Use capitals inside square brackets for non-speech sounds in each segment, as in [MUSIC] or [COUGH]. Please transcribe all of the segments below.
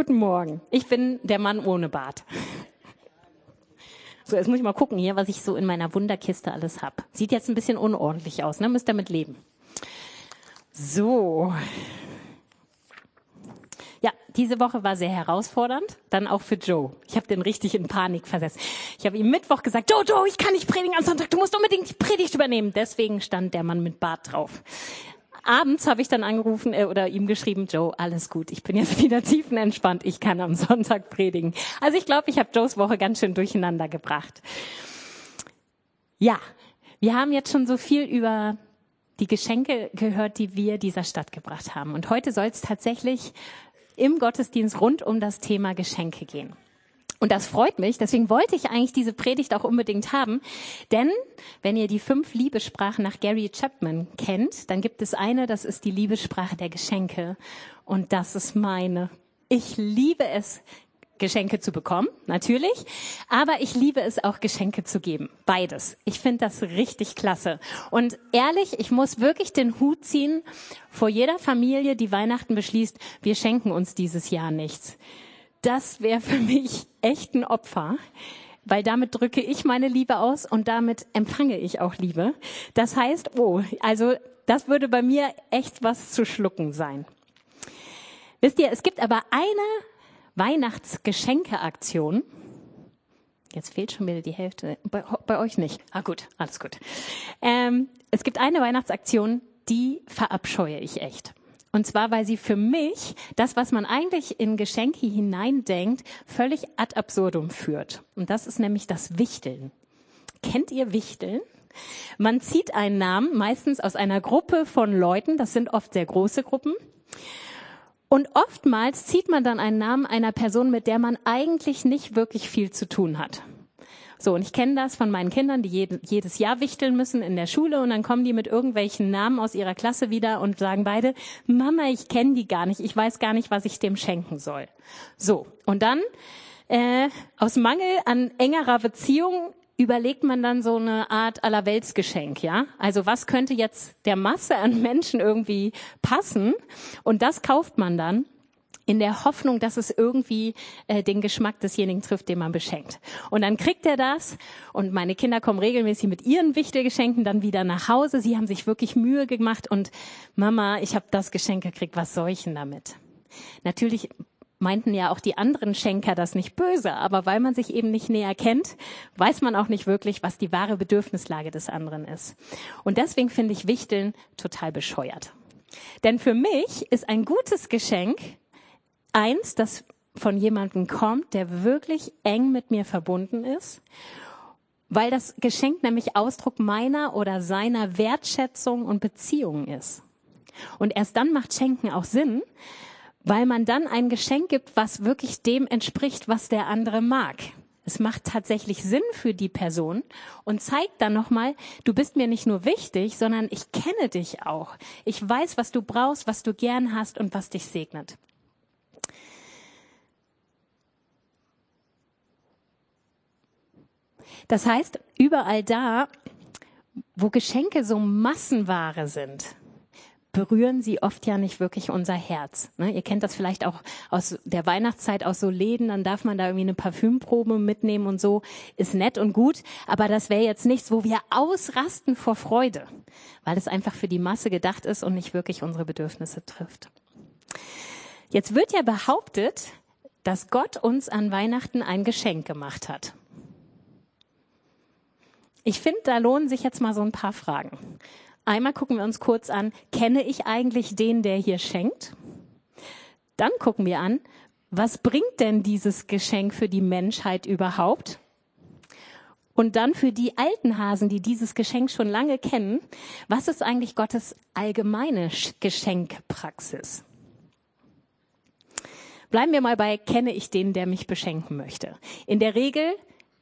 Guten Morgen. Ich bin der Mann ohne Bart. So, jetzt muss ich mal gucken hier, was ich so in meiner Wunderkiste alles hab. Sieht jetzt ein bisschen unordentlich aus, ne? Müsst damit leben. So. Ja, diese Woche war sehr herausfordernd, dann auch für Joe. Ich habe den richtig in Panik versetzt. Ich habe ihm Mittwoch gesagt, Joe, Joe, ich kann nicht predigen am Sonntag, du musst unbedingt die Predigt übernehmen. Deswegen stand der Mann mit Bart drauf. Abends habe ich dann angerufen äh, oder ihm geschrieben, Joe, alles gut, ich bin jetzt [LAUGHS] wieder tiefenentspannt, ich kann am Sonntag predigen. Also ich glaube, ich habe Joes Woche ganz schön durcheinander gebracht. Ja, wir haben jetzt schon so viel über die Geschenke gehört, die wir dieser Stadt gebracht haben. Und heute soll es tatsächlich im Gottesdienst rund um das Thema Geschenke gehen. Und das freut mich. Deswegen wollte ich eigentlich diese Predigt auch unbedingt haben. Denn wenn ihr die fünf Liebessprachen nach Gary Chapman kennt, dann gibt es eine, das ist die Liebessprache der Geschenke. Und das ist meine. Ich liebe es, Geschenke zu bekommen, natürlich. Aber ich liebe es auch, Geschenke zu geben. Beides. Ich finde das richtig klasse. Und ehrlich, ich muss wirklich den Hut ziehen vor jeder Familie, die Weihnachten beschließt, wir schenken uns dieses Jahr nichts. Das wäre für mich echt ein Opfer weil damit drücke ich meine Liebe aus und damit empfange ich auch Liebe. Das heißt, oh, also das würde bei mir echt was zu schlucken sein. Wisst ihr, es gibt aber eine Weihnachtsgeschenkeaktion. Jetzt fehlt schon wieder die Hälfte. Bei, bei euch nicht. Ah gut, alles gut. Ähm, es gibt eine Weihnachtsaktion, die verabscheue ich echt. Und zwar, weil sie für mich das, was man eigentlich in Geschenke hineindenkt, völlig ad absurdum führt. Und das ist nämlich das Wichteln. Kennt ihr Wichteln? Man zieht einen Namen, meistens aus einer Gruppe von Leuten, das sind oft sehr große Gruppen, und oftmals zieht man dann einen Namen einer Person, mit der man eigentlich nicht wirklich viel zu tun hat. So, und ich kenne das von meinen Kindern, die jedes Jahr wichteln müssen in der Schule und dann kommen die mit irgendwelchen Namen aus ihrer Klasse wieder und sagen beide, Mama, ich kenne die gar nicht, ich weiß gar nicht, was ich dem schenken soll. So, und dann äh, aus Mangel an engerer Beziehung überlegt man dann so eine Art Allerweltsgeschenk, ja? Also was könnte jetzt der Masse an Menschen irgendwie passen? Und das kauft man dann in der Hoffnung, dass es irgendwie äh, den Geschmack desjenigen trifft, den man beschenkt. Und dann kriegt er das und meine Kinder kommen regelmäßig mit ihren Wichtelgeschenken dann wieder nach Hause. Sie haben sich wirklich Mühe gemacht und Mama, ich habe das Geschenk gekriegt, was soll ich denn damit? Natürlich meinten ja auch die anderen Schenker das nicht böse, aber weil man sich eben nicht näher kennt, weiß man auch nicht wirklich, was die wahre Bedürfnislage des anderen ist. Und deswegen finde ich Wichteln total bescheuert. Denn für mich ist ein gutes Geschenk eins, das von jemandem kommt, der wirklich eng mit mir verbunden ist, weil das Geschenk nämlich Ausdruck meiner oder seiner Wertschätzung und Beziehung ist. Und erst dann macht Schenken auch Sinn, weil man dann ein Geschenk gibt, was wirklich dem entspricht, was der andere mag. Es macht tatsächlich Sinn für die Person und zeigt dann nochmal, du bist mir nicht nur wichtig, sondern ich kenne dich auch. Ich weiß, was du brauchst, was du gern hast und was dich segnet. Das heißt, überall da, wo Geschenke so Massenware sind, berühren sie oft ja nicht wirklich unser Herz. Ne? Ihr kennt das vielleicht auch aus der Weihnachtszeit aus so Läden, dann darf man da irgendwie eine Parfümprobe mitnehmen und so. Ist nett und gut, aber das wäre jetzt nichts, wo wir ausrasten vor Freude, weil es einfach für die Masse gedacht ist und nicht wirklich unsere Bedürfnisse trifft. Jetzt wird ja behauptet, dass Gott uns an Weihnachten ein Geschenk gemacht hat. Ich finde, da lohnen sich jetzt mal so ein paar Fragen. Einmal gucken wir uns kurz an, kenne ich eigentlich den, der hier schenkt? Dann gucken wir an, was bringt denn dieses Geschenk für die Menschheit überhaupt? Und dann für die alten Hasen, die dieses Geschenk schon lange kennen, was ist eigentlich Gottes allgemeine Geschenkpraxis? Bleiben wir mal bei, kenne ich den, der mich beschenken möchte. In der Regel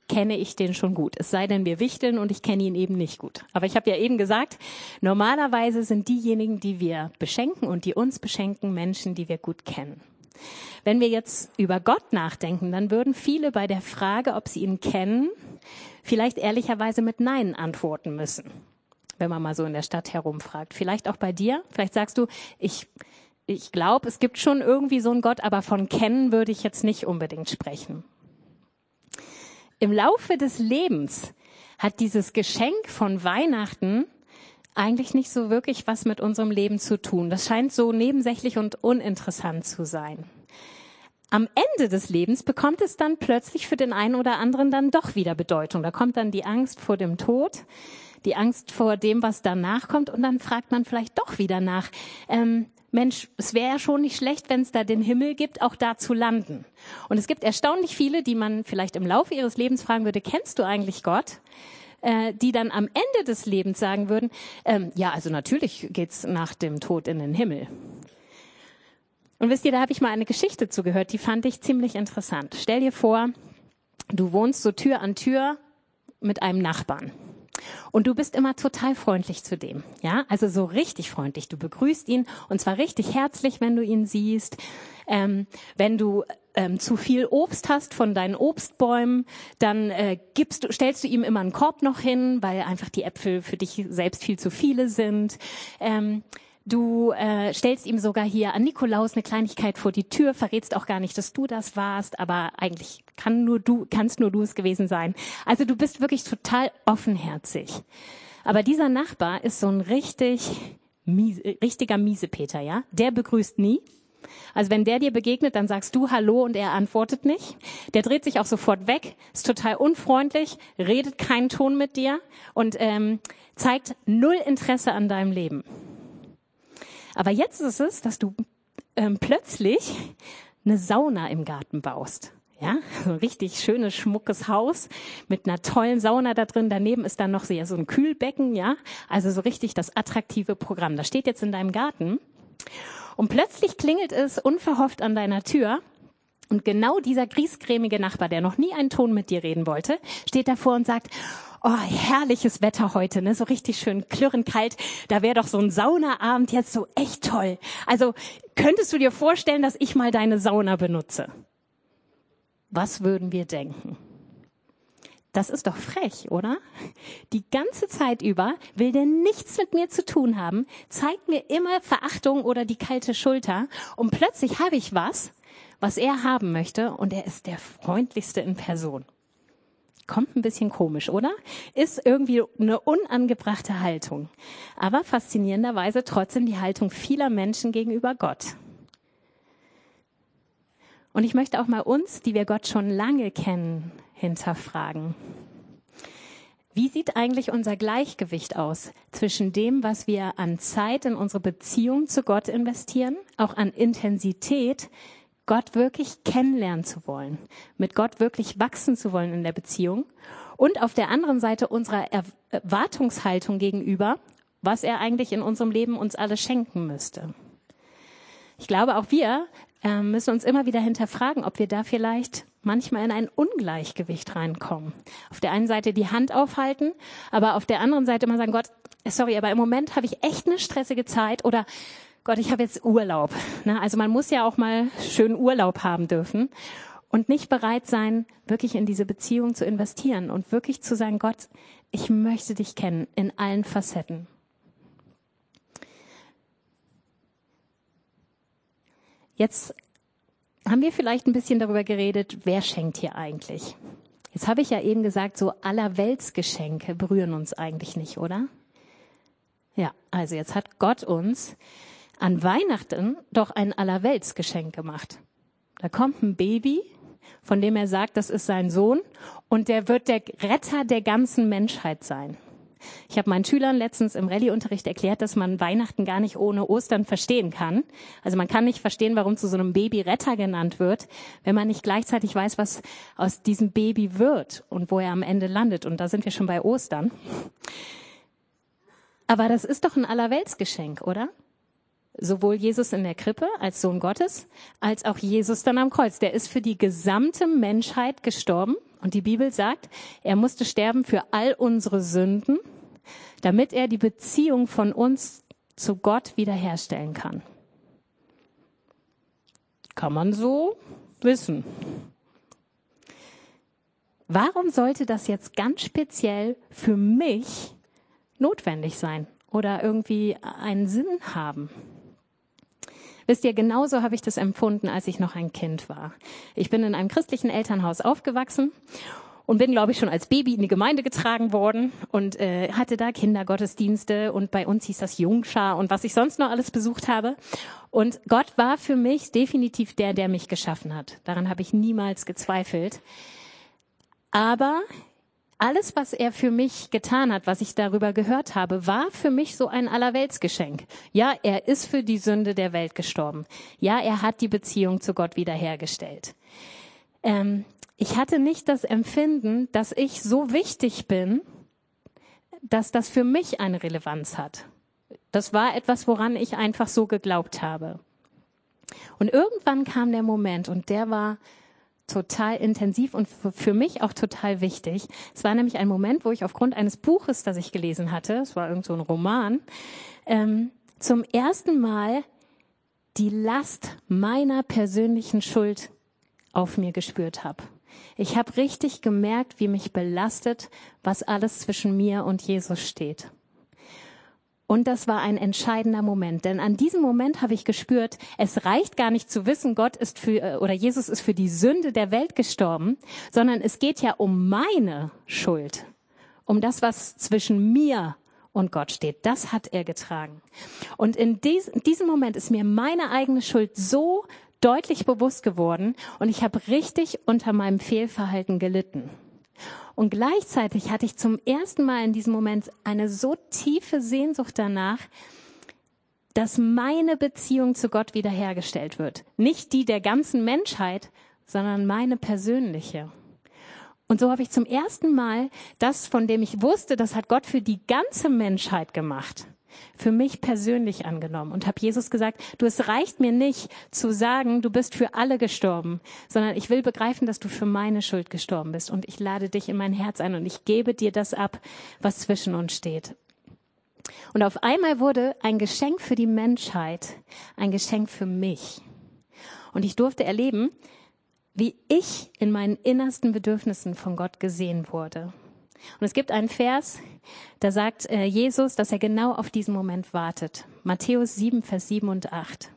kenne ich den schon gut. Es sei denn, wir wichteln und ich kenne ihn eben nicht gut. Aber ich habe ja eben gesagt, normalerweise sind diejenigen, die wir beschenken und die uns beschenken, Menschen, die wir gut kennen. Wenn wir jetzt über Gott nachdenken, dann würden viele bei der Frage, ob sie ihn kennen, vielleicht ehrlicherweise mit Nein antworten müssen. Wenn man mal so in der Stadt herumfragt. Vielleicht auch bei dir. Vielleicht sagst du, ich ich glaube, es gibt schon irgendwie so einen Gott, aber von kennen würde ich jetzt nicht unbedingt sprechen. Im Laufe des Lebens hat dieses Geschenk von Weihnachten eigentlich nicht so wirklich was mit unserem Leben zu tun. Das scheint so nebensächlich und uninteressant zu sein. Am Ende des Lebens bekommt es dann plötzlich für den einen oder anderen dann doch wieder Bedeutung. Da kommt dann die Angst vor dem Tod, die Angst vor dem, was danach kommt, und dann fragt man vielleicht doch wieder nach. Ähm, Mensch, es wäre ja schon nicht schlecht, wenn es da den Himmel gibt, auch da zu landen. Und es gibt erstaunlich viele, die man vielleicht im Laufe ihres Lebens fragen würde, kennst du eigentlich Gott? Äh, die dann am Ende des Lebens sagen würden, ähm, ja, also natürlich geht's nach dem Tod in den Himmel. Und wisst ihr, da habe ich mal eine Geschichte zugehört, die fand ich ziemlich interessant. Stell dir vor, du wohnst so Tür an Tür mit einem Nachbarn. Und du bist immer total freundlich zu dem. Ja, also so richtig freundlich. Du begrüßt ihn und zwar richtig herzlich, wenn du ihn siehst. Ähm, wenn du ähm, zu viel Obst hast von deinen Obstbäumen, dann äh, gibst du, stellst du ihm immer einen Korb noch hin, weil einfach die Äpfel für dich selbst viel zu viele sind. Ähm, Du äh, stellst ihm sogar hier an Nikolaus eine Kleinigkeit vor die Tür, verrätst auch gar nicht, dass du das warst, aber eigentlich kann nur du, kannst nur du es gewesen sein. Also du bist wirklich total offenherzig. Aber dieser Nachbar ist so ein richtig miese, richtiger Miesepeter, ja? Der begrüßt nie. Also wenn der dir begegnet, dann sagst du Hallo und er antwortet nicht. Der dreht sich auch sofort weg, ist total unfreundlich, redet keinen Ton mit dir und ähm, zeigt null Interesse an deinem Leben. Aber jetzt ist es, dass du ähm, plötzlich eine Sauna im Garten baust. Ja, [LAUGHS] so ein richtig schönes, schmuckes Haus mit einer tollen Sauna da drin. Daneben ist dann noch so, ein Kühlbecken, ja. Also so richtig das attraktive Programm. Das steht jetzt in deinem Garten. Und plötzlich klingelt es unverhofft an deiner Tür. Und genau dieser griesgrämige Nachbar, der noch nie einen Ton mit dir reden wollte, steht davor und sagt, oh, herrliches Wetter heute, ne? so richtig schön klirrend kalt. Da wäre doch so ein Saunaabend jetzt so echt toll. Also könntest du dir vorstellen, dass ich mal deine Sauna benutze? Was würden wir denken? Das ist doch frech, oder? Die ganze Zeit über will der nichts mit mir zu tun haben, zeigt mir immer Verachtung oder die kalte Schulter und plötzlich habe ich was, was er haben möchte und er ist der freundlichste in Person. Kommt ein bisschen komisch, oder? Ist irgendwie eine unangebrachte Haltung. Aber faszinierenderweise trotzdem die Haltung vieler Menschen gegenüber Gott. Und ich möchte auch mal uns, die wir Gott schon lange kennen, hinterfragen. Wie sieht eigentlich unser Gleichgewicht aus zwischen dem, was wir an Zeit in unsere Beziehung zu Gott investieren, auch an Intensität, Gott wirklich kennenlernen zu wollen, mit Gott wirklich wachsen zu wollen in der Beziehung und auf der anderen Seite unserer Erwartungshaltung gegenüber, was er eigentlich in unserem Leben uns alles schenken müsste. Ich glaube, auch wir äh, müssen uns immer wieder hinterfragen, ob wir da vielleicht manchmal in ein Ungleichgewicht reinkommen. Auf der einen Seite die Hand aufhalten, aber auf der anderen Seite immer sagen, Gott, sorry, aber im Moment habe ich echt eine stressige Zeit oder Gott, ich habe jetzt Urlaub. Ne? Also man muss ja auch mal schön Urlaub haben dürfen und nicht bereit sein, wirklich in diese Beziehung zu investieren und wirklich zu sagen, Gott, ich möchte dich kennen in allen Facetten. Jetzt haben wir vielleicht ein bisschen darüber geredet, wer schenkt hier eigentlich? Jetzt habe ich ja eben gesagt, so allerweltsgeschenke berühren uns eigentlich nicht, oder? Ja, also jetzt hat Gott uns an Weihnachten doch ein Allerweltsgeschenk gemacht. Da kommt ein Baby, von dem er sagt, das ist sein Sohn und der wird der Retter der ganzen Menschheit sein. Ich habe meinen Schülern letztens im Rallyeunterricht erklärt, dass man Weihnachten gar nicht ohne Ostern verstehen kann. Also man kann nicht verstehen, warum zu so einem Baby Retter genannt wird, wenn man nicht gleichzeitig weiß, was aus diesem Baby wird und wo er am Ende landet. Und da sind wir schon bei Ostern. Aber das ist doch ein Allerweltsgeschenk, oder? Sowohl Jesus in der Krippe als Sohn Gottes, als auch Jesus dann am Kreuz. Der ist für die gesamte Menschheit gestorben. Und die Bibel sagt, er musste sterben für all unsere Sünden, damit er die Beziehung von uns zu Gott wiederherstellen kann. Kann man so wissen. Warum sollte das jetzt ganz speziell für mich notwendig sein oder irgendwie einen Sinn haben? Wisst ihr, genauso habe ich das empfunden, als ich noch ein Kind war. Ich bin in einem christlichen Elternhaus aufgewachsen und bin, glaube ich, schon als Baby in die Gemeinde getragen worden und äh, hatte da Kindergottesdienste und bei uns hieß das Jungschar und was ich sonst noch alles besucht habe. Und Gott war für mich definitiv der, der mich geschaffen hat. Daran habe ich niemals gezweifelt. Aber alles, was er für mich getan hat, was ich darüber gehört habe, war für mich so ein Allerweltsgeschenk. Ja, er ist für die Sünde der Welt gestorben. Ja, er hat die Beziehung zu Gott wiederhergestellt. Ähm, ich hatte nicht das Empfinden, dass ich so wichtig bin, dass das für mich eine Relevanz hat. Das war etwas, woran ich einfach so geglaubt habe. Und irgendwann kam der Moment und der war total intensiv und für mich auch total wichtig. Es war nämlich ein Moment, wo ich aufgrund eines Buches, das ich gelesen hatte, es war irgend so ein Roman, ähm, zum ersten Mal die Last meiner persönlichen Schuld auf mir gespürt habe. Ich habe richtig gemerkt, wie mich belastet, was alles zwischen mir und Jesus steht. Und das war ein entscheidender Moment, denn an diesem Moment habe ich gespürt, es reicht gar nicht zu wissen, Gott ist für äh, oder Jesus ist für die Sünde der Welt gestorben, sondern es geht ja um meine Schuld, um das, was zwischen mir und Gott steht. Das hat er getragen. Und in diesem Moment ist mir meine eigene Schuld so deutlich bewusst geworden und ich habe richtig unter meinem Fehlverhalten gelitten. Und gleichzeitig hatte ich zum ersten Mal in diesem Moment eine so tiefe Sehnsucht danach, dass meine Beziehung zu Gott wiederhergestellt wird. Nicht die der ganzen Menschheit, sondern meine persönliche. Und so habe ich zum ersten Mal das, von dem ich wusste, das hat Gott für die ganze Menschheit gemacht, für mich persönlich angenommen und habe Jesus gesagt, du, es reicht mir nicht zu sagen, du bist für alle gestorben, sondern ich will begreifen, dass du für meine Schuld gestorben bist und ich lade dich in mein Herz ein und ich gebe dir das ab, was zwischen uns steht. Und auf einmal wurde ein Geschenk für die Menschheit ein Geschenk für mich. Und ich durfte erleben, wie ich in meinen innersten Bedürfnissen von Gott gesehen wurde. Und es gibt einen Vers, da sagt äh, Jesus, dass er genau auf diesen Moment wartet. Matthäus 7, Vers 7 und 8.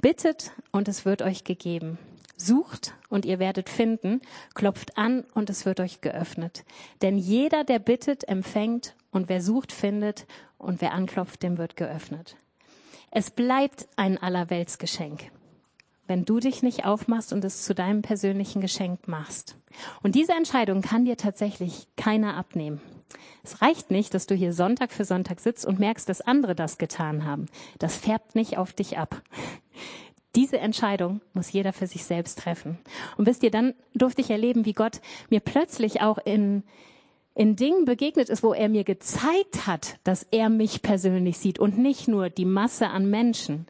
Bittet und es wird euch gegeben. Sucht und ihr werdet finden. Klopft an und es wird euch geöffnet. Denn jeder, der bittet, empfängt und wer sucht, findet und wer anklopft, dem wird geöffnet. Es bleibt ein Allerweltsgeschenk wenn du dich nicht aufmachst und es zu deinem persönlichen Geschenk machst. Und diese Entscheidung kann dir tatsächlich keiner abnehmen. Es reicht nicht, dass du hier Sonntag für Sonntag sitzt und merkst, dass andere das getan haben. Das färbt nicht auf dich ab. Diese Entscheidung muss jeder für sich selbst treffen. Und wisst ihr, dann durfte ich erleben, wie Gott mir plötzlich auch in, in Dingen begegnet ist, wo er mir gezeigt hat, dass er mich persönlich sieht und nicht nur die Masse an Menschen.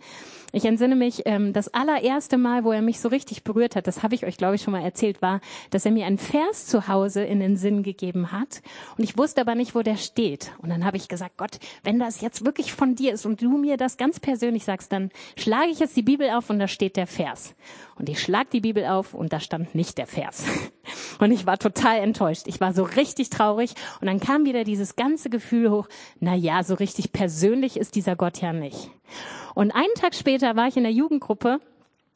Ich entsinne mich, ähm, das allererste Mal, wo er mich so richtig berührt hat, das habe ich euch, glaube ich, schon mal erzählt, war, dass er mir einen Vers zu Hause in den Sinn gegeben hat. Und ich wusste aber nicht, wo der steht. Und dann habe ich gesagt, Gott, wenn das jetzt wirklich von dir ist und du mir das ganz persönlich sagst, dann schlage ich jetzt die Bibel auf und da steht der Vers. Und ich schlag die Bibel auf und da stand nicht der Vers. [LAUGHS] Und ich war total enttäuscht. Ich war so richtig traurig. Und dann kam wieder dieses ganze Gefühl hoch, na ja, so richtig persönlich ist dieser Gott ja nicht. Und einen Tag später war ich in der Jugendgruppe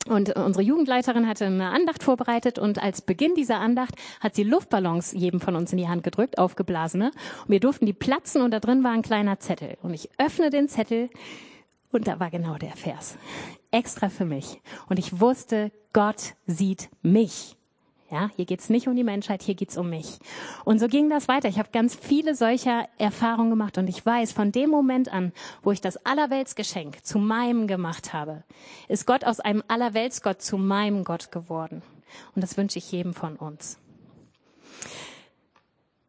und unsere Jugendleiterin hatte eine Andacht vorbereitet und als Beginn dieser Andacht hat sie Luftballons jedem von uns in die Hand gedrückt, aufgeblasene. Und wir durften die platzen und da drin war ein kleiner Zettel. Und ich öffne den Zettel und da war genau der Vers. Extra für mich. Und ich wusste, Gott sieht mich. Ja, hier geht's nicht um die Menschheit, hier geht's um mich. Und so ging das weiter. Ich habe ganz viele solcher Erfahrungen gemacht und ich weiß, von dem Moment an, wo ich das Allerweltsgeschenk zu meinem gemacht habe, ist Gott aus einem Allerweltsgott zu meinem Gott geworden. Und das wünsche ich jedem von uns.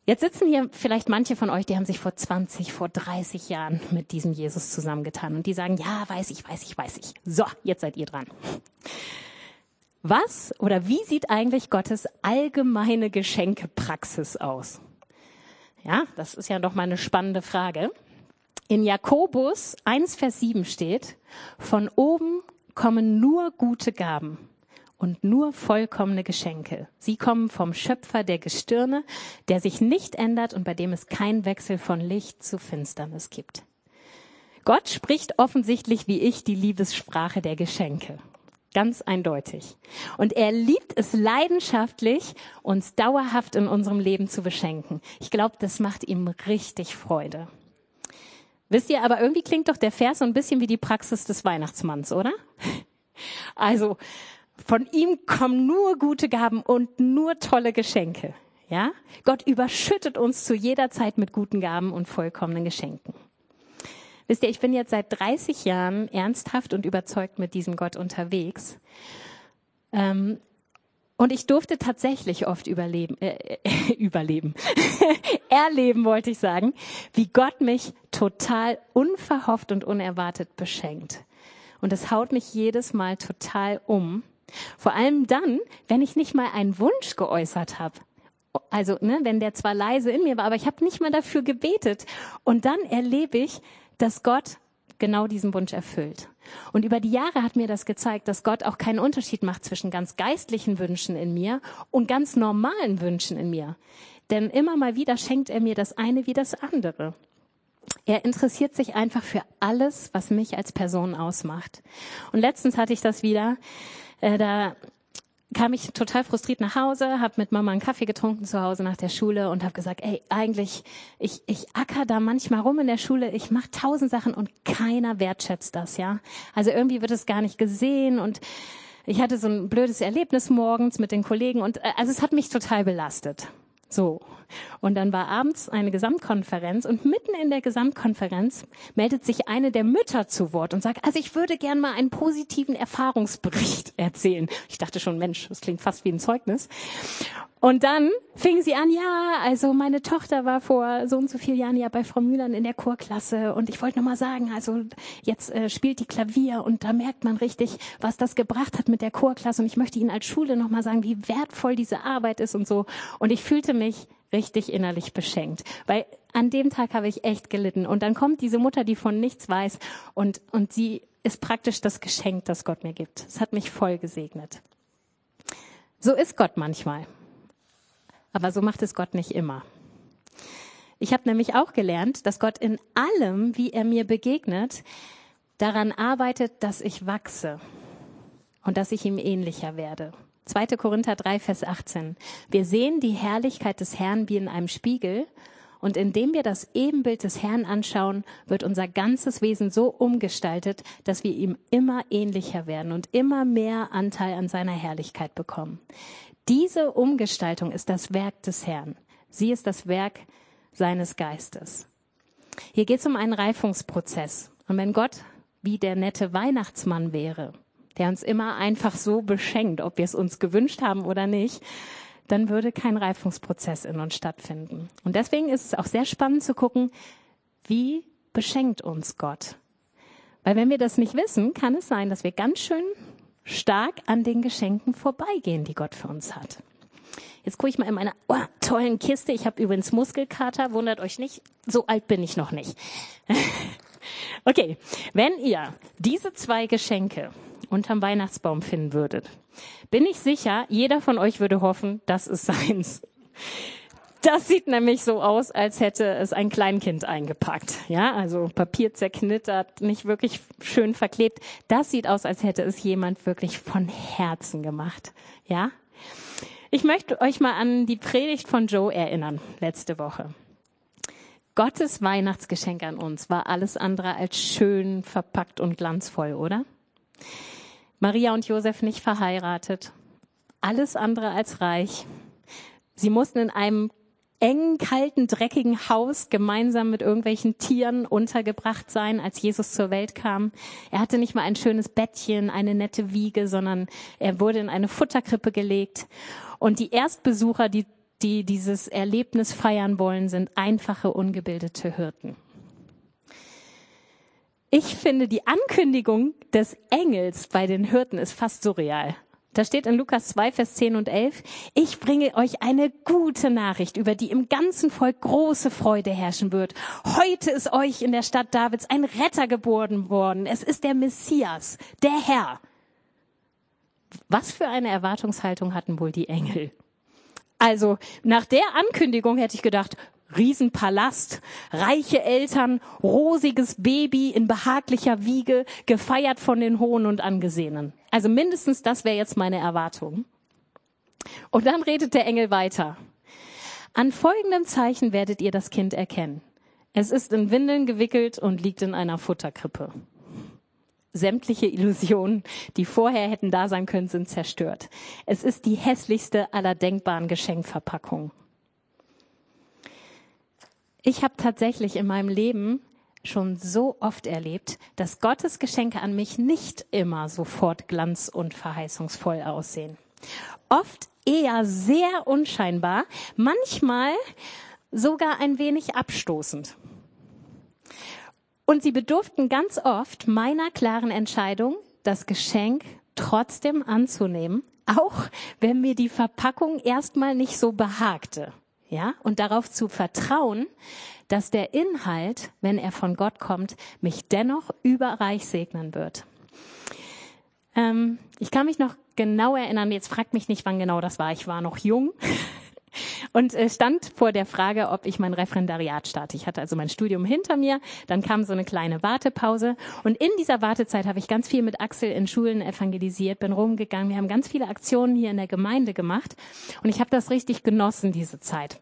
Jetzt sitzen hier vielleicht manche von euch, die haben sich vor 20, vor 30 Jahren mit diesem Jesus zusammengetan und die sagen, ja, weiß ich, weiß ich, weiß ich. So, jetzt seid ihr dran. Was oder wie sieht eigentlich Gottes allgemeine Geschenkepraxis aus? Ja, das ist ja doch mal eine spannende Frage. In Jakobus 1, Vers 7 steht, von oben kommen nur gute Gaben und nur vollkommene Geschenke. Sie kommen vom Schöpfer der Gestirne, der sich nicht ändert und bei dem es keinen Wechsel von Licht zu Finsternis gibt. Gott spricht offensichtlich wie ich die Liebessprache der Geschenke. Ganz eindeutig. Und er liebt es leidenschaftlich, uns dauerhaft in unserem Leben zu beschenken. Ich glaube, das macht ihm richtig Freude. Wisst ihr, aber irgendwie klingt doch der Vers so ein bisschen wie die Praxis des Weihnachtsmanns, oder? [LAUGHS] Also, von ihm kommen nur gute Gaben und nur tolle Geschenke. Ja? Gott überschüttet uns zu jeder Zeit mit guten Gaben und vollkommenen Geschenken. Wisst ihr, ich bin jetzt seit 30 Jahren ernsthaft und überzeugt mit diesem Gott unterwegs. Ähm, und ich durfte tatsächlich oft überleben, äh, äh, [LAUGHS] überleben, [LAUGHS] erleben wollte ich sagen, wie Gott mich total unverhofft und unerwartet beschenkt. Und das haut mich jedes Mal total um. Vor allem dann, wenn ich nicht mal einen Wunsch geäußert habe. Also, ne, wenn der zwar leise in mir war, aber ich habe nicht mal dafür gebetet. Und dann erlebe ich, dass Gott genau diesen Wunsch erfüllt. Und über die Jahre hat mir das gezeigt, dass Gott auch keinen Unterschied macht zwischen ganz geistlichen Wünschen in mir und ganz normalen Wünschen in mir. Denn immer mal wieder schenkt er mir das eine wie das andere. Er interessiert sich einfach für alles, was mich als Person ausmacht. Und letztens hatte ich das wieder. Äh, da kam ich total frustriert nach Hause, habe mit Mama einen Kaffee getrunken zu Hause nach der Schule und habe gesagt, ey, eigentlich, ich, ich acker da manchmal rum in der Schule, ich mache tausend Sachen und keiner wertschätzt das, ja. Also irgendwie wird es gar nicht gesehen und ich hatte so ein blödes Erlebnis morgens mit den Kollegen und äh, also es hat mich total belastet. So. Und dann war abends eine Gesamtkonferenz und mitten in der Gesamtkonferenz meldet sich eine der Mütter zu Wort und sagt, also ich würde gern mal einen positiven Erfahrungsbericht [LAUGHS] erzählen. Ich dachte schon, Mensch, das klingt fast wie ein Zeugnis. Und dann fing sie an, ja, also meine Tochter war vor so und so vielen Jahren ja bei Frau Mühlern in der Chorklasse und ich wollte noch mal sagen, also jetzt äh, spielt die Klavier und da merkt man richtig, was das gebracht hat mit der Chorklasse und ich möchte Ihnen als Schule noch mal sagen, wie wertvoll diese Arbeit ist und so. Und ich fühlte mich richtig innerlich beschenkt, weil an dem Tag habe ich echt gelitten und dann kommt diese Mutter, die von nichts weiß und und sie ist praktisch das Geschenk, das Gott mir gibt. Es hat mich voll gesegnet. So ist Gott manchmal. Aber so macht es Gott nicht immer. Ich habe nämlich auch gelernt, dass Gott in allem, wie er mir begegnet, daran arbeitet, dass ich wachse und dass ich ihm ähnlicher werde. 2. Korinther 3, Vers 18. Wir sehen die Herrlichkeit des Herrn wie in einem Spiegel und indem wir das Ebenbild des Herrn anschauen, wird unser ganzes Wesen so umgestaltet, dass wir ihm immer ähnlicher werden und immer mehr Anteil an seiner Herrlichkeit bekommen. Diese Umgestaltung ist das Werk des Herrn. Sie ist das Werk seines Geistes. Hier geht es um einen Reifungsprozess. Und wenn Gott wie der nette Weihnachtsmann wäre, der uns immer einfach so beschenkt, ob wir es uns gewünscht haben oder nicht, dann würde kein Reifungsprozess in uns stattfinden. Und deswegen ist es auch sehr spannend zu gucken, wie beschenkt uns Gott. Weil wenn wir das nicht wissen, kann es sein, dass wir ganz schön stark an den Geschenken vorbeigehen, die Gott für uns hat. Jetzt gucke ich mal in meiner oh, tollen Kiste. Ich habe übrigens Muskelkater, wundert euch nicht. So alt bin ich noch nicht. [LAUGHS] okay, wenn ihr diese zwei Geschenke unterm Weihnachtsbaum finden würdet, bin ich sicher, jeder von euch würde hoffen, das ist [LAUGHS] seins. Das sieht nämlich so aus, als hätte es ein Kleinkind eingepackt. Ja, also Papier zerknittert, nicht wirklich schön verklebt. Das sieht aus, als hätte es jemand wirklich von Herzen gemacht. Ja? Ich möchte euch mal an die Predigt von Joe erinnern, letzte Woche. Gottes Weihnachtsgeschenk an uns war alles andere als schön verpackt und glanzvoll, oder? Maria und Josef nicht verheiratet, alles andere als reich. Sie mussten in einem engen, kalten, dreckigen Haus gemeinsam mit irgendwelchen Tieren untergebracht sein, als Jesus zur Welt kam. Er hatte nicht mal ein schönes Bettchen, eine nette Wiege, sondern er wurde in eine Futterkrippe gelegt. Und die Erstbesucher, die, die dieses Erlebnis feiern wollen, sind einfache, ungebildete Hirten. Ich finde, die Ankündigung des Engels bei den Hirten ist fast surreal. Da steht in Lukas 2, Vers 10 und 11, ich bringe euch eine gute Nachricht, über die im ganzen Volk große Freude herrschen wird. Heute ist euch in der Stadt Davids ein Retter geboren worden. Es ist der Messias, der Herr. Was für eine Erwartungshaltung hatten wohl die Engel? Also nach der Ankündigung hätte ich gedacht, Riesenpalast, reiche Eltern, rosiges Baby in behaglicher Wiege, gefeiert von den Hohen und Angesehenen. Also mindestens das wäre jetzt meine Erwartung. Und dann redet der Engel weiter. An folgendem Zeichen werdet ihr das Kind erkennen. Es ist in Windeln gewickelt und liegt in einer Futterkrippe. Sämtliche Illusionen, die vorher hätten da sein können, sind zerstört. Es ist die hässlichste aller denkbaren Geschenkverpackungen. Ich habe tatsächlich in meinem Leben schon so oft erlebt, dass Gottes Geschenke an mich nicht immer sofort glanz- und verheißungsvoll aussehen. Oft eher sehr unscheinbar, manchmal sogar ein wenig abstoßend. Und sie bedurften ganz oft meiner klaren Entscheidung, das Geschenk trotzdem anzunehmen, auch wenn mir die Verpackung erstmal nicht so behagte ja, und darauf zu vertrauen, dass der Inhalt, wenn er von Gott kommt, mich dennoch überreich segnen wird. Ähm, ich kann mich noch genau erinnern, jetzt fragt mich nicht, wann genau das war. Ich war noch jung. Und äh, stand vor der Frage, ob ich mein Referendariat starte. Ich hatte also mein Studium hinter mir, dann kam so eine kleine Wartepause und in dieser Wartezeit habe ich ganz viel mit Axel in Schulen evangelisiert, bin rumgegangen, wir haben ganz viele Aktionen hier in der Gemeinde gemacht und ich habe das richtig genossen, diese Zeit.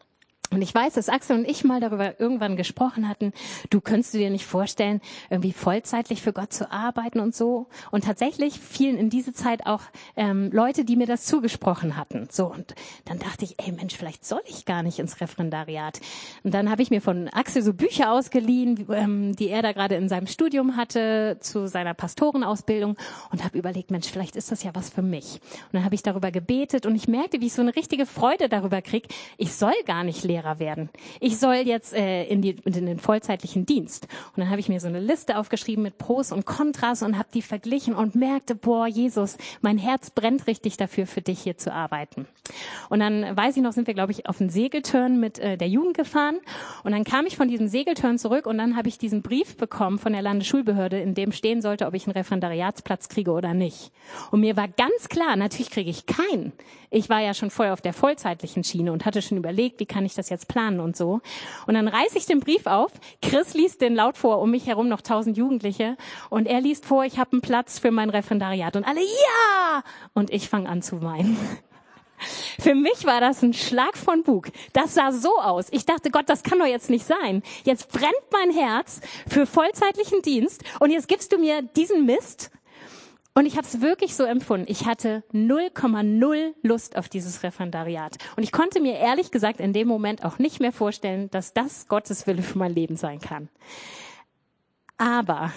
Und ich weiß, dass Axel und ich mal darüber irgendwann gesprochen hatten, du könntest dir nicht vorstellen, irgendwie vollzeitlich für Gott zu arbeiten und so. Und tatsächlich fielen in diese Zeit auch ähm, Leute, die mir das zugesprochen hatten. So, und dann dachte ich, ey Mensch, vielleicht soll ich gar nicht ins Referendariat. Und dann habe ich mir von Axel so Bücher ausgeliehen, ähm, die er da gerade in seinem Studium hatte, zu seiner Pastorenausbildung und habe überlegt, Mensch, vielleicht ist das ja was für mich. Und dann habe ich darüber gebetet und ich merkte, wie ich so eine richtige Freude darüber krieg. Ich soll gar nicht lehren Lehrer werden. Ich soll jetzt äh, in, die, in den vollzeitlichen Dienst. Und dann habe ich mir so eine Liste aufgeschrieben mit Pros und Kontras und habe die verglichen und merkte, boah, Jesus, mein Herz brennt richtig dafür, für dich hier zu arbeiten. Und dann weiß ich noch, sind wir, glaube ich, auf einen Segelturn mit äh, der Jugend gefahren. Und dann kam ich von diesem Segelturn zurück und dann habe ich diesen Brief bekommen von der Landesschulbehörde, in dem stehen sollte, ob ich einen Referendariatsplatz kriege oder nicht. Und mir war ganz klar, natürlich kriege ich keinen. Ich war ja schon vorher auf der vollzeitlichen Schiene und hatte schon überlegt, wie kann ich das jetzt planen und so. Und dann reiße ich den Brief auf. Chris liest den laut vor, um mich herum noch tausend Jugendliche. Und er liest vor, ich habe einen Platz für mein Referendariat. Und alle, ja! Und ich fange an zu weinen. [LAUGHS] Für mich war das ein Schlag von Bug. Das sah so aus. Ich dachte, Gott, das kann doch jetzt nicht sein. Jetzt brennt mein Herz für vollzeitlichen Dienst und jetzt gibst du mir diesen Mist. Und ich habe es wirklich so empfunden. Ich hatte 0,0 Lust auf dieses Referendariat. Und ich konnte mir ehrlich gesagt in dem Moment auch nicht mehr vorstellen, dass das Gottes Wille für mein Leben sein kann. Aber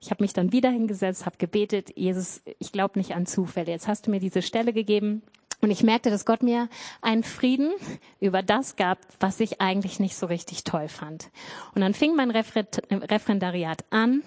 ich habe mich dann wieder hingesetzt, habe gebetet, Jesus, ich glaube nicht an Zufälle. Jetzt hast du mir diese Stelle gegeben. Und ich merkte, dass Gott mir einen Frieden über das gab, was ich eigentlich nicht so richtig toll fand. Und dann fing mein Referendariat an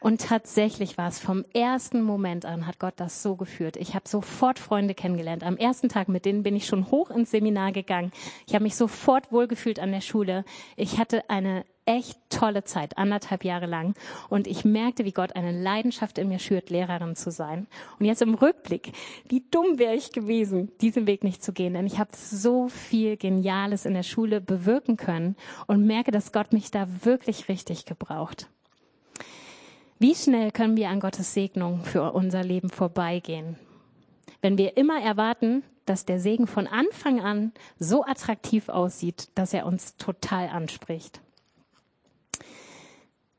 und tatsächlich war es vom ersten Moment an, hat Gott das so geführt. Ich habe sofort Freunde kennengelernt. Am ersten Tag mit denen bin ich schon hoch ins Seminar gegangen. Ich habe mich sofort wohlgefühlt an der Schule. Ich hatte eine echt tolle Zeit, anderthalb Jahre lang. Und ich merkte, wie Gott eine Leidenschaft in mir schürt, Lehrerin zu sein. Und jetzt im Rückblick, wie dumm wäre ich gewesen, diesen Weg nicht zu gehen. Denn ich habe so viel Geniales in der Schule bewirken können und merke, dass Gott mich da wirklich richtig gebraucht. Wie schnell können wir an Gottes Segnung für unser Leben vorbeigehen? Wenn wir immer erwarten, dass der Segen von Anfang an so attraktiv aussieht, dass er uns total anspricht.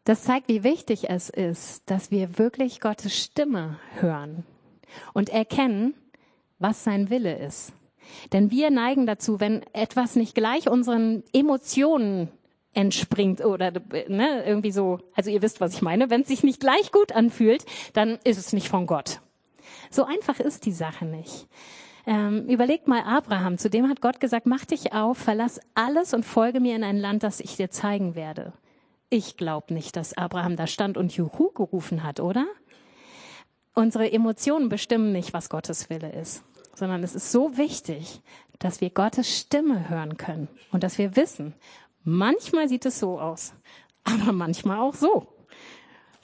Das zeigt, wie wichtig es ist, dass wir wirklich Gottes Stimme hören und erkennen, was sein Wille ist. Denn wir neigen dazu, wenn etwas nicht gleich unseren Emotionen entspringt oder ne, irgendwie so, also ihr wisst, was ich meine, wenn es sich nicht gleich gut anfühlt, dann ist es nicht von Gott. So einfach ist die Sache nicht. Ähm, überlegt mal Abraham, zu dem hat Gott gesagt, mach dich auf, verlass alles und folge mir in ein Land, das ich dir zeigen werde. Ich glaube nicht, dass Abraham da stand und Juhu gerufen hat, oder? Unsere Emotionen bestimmen nicht, was Gottes Wille ist, sondern es ist so wichtig, dass wir Gottes Stimme hören können und dass wir wissen, Manchmal sieht es so aus, aber manchmal auch so.